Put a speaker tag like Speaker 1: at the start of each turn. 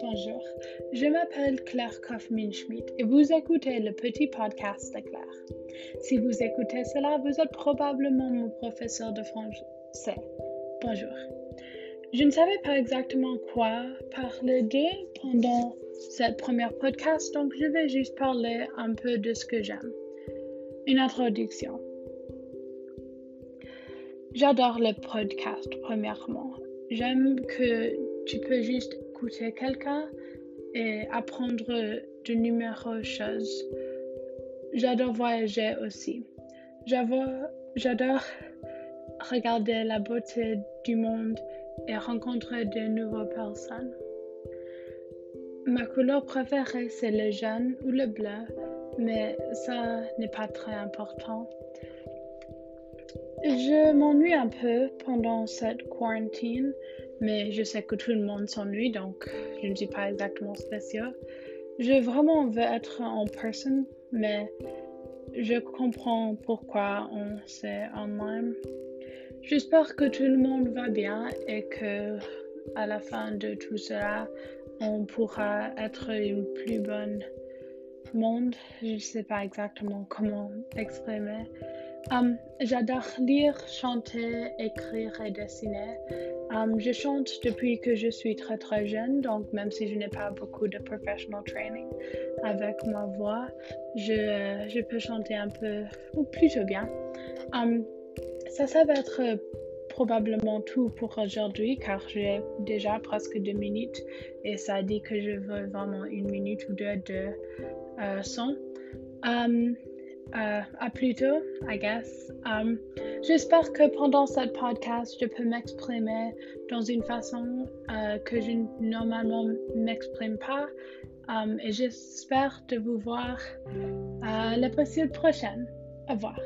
Speaker 1: Bonjour, je m'appelle Claire Kaufmann-Schmidt et vous écoutez le petit podcast de Claire. Si vous écoutez cela, vous êtes probablement mon professeur de français. Bonjour. Je ne savais pas exactement quoi parler pendant cette première podcast, donc je vais juste parler un peu de ce que j'aime. Une introduction. J'adore le podcast, premièrement. J'aime que tu peux juste écouter quelqu'un et apprendre de nombreuses choses. J'adore voyager aussi. J'adore regarder la beauté du monde et rencontrer de nouvelles personnes. Ma couleur préférée, c'est le jaune ou le bleu, mais ça n'est pas très important. Je m'ennuie un peu pendant cette quarantaine, mais je sais que tout le monde s'ennuie, donc je ne suis pas exactement spécial. Je vraiment veux être en personne, mais je comprends pourquoi on s'est online. J'espère que tout le monde va bien et que à la fin de tout cela, on pourra être une plus bonne monde. Je ne sais pas exactement comment exprimer. J'adore lire, chanter, écrire et dessiner. Je chante depuis que je suis très très jeune, donc même si je n'ai pas beaucoup de professional training avec ma voix, je, je peux chanter un peu, ou plutôt bien. Ça, ça va être probablement tout pour aujourd'hui car j'ai déjà presque deux minutes et ça dit que je veux vraiment une minute ou deux de euh, son. Um, uh, à plus tôt, I guess. Um, J'espère que pendant cette podcast, je peux m'exprimer dans une façon uh, que je normalement m'exprime pas. Um, et j'espère de vous voir uh, la possible prochaine. Au revoir.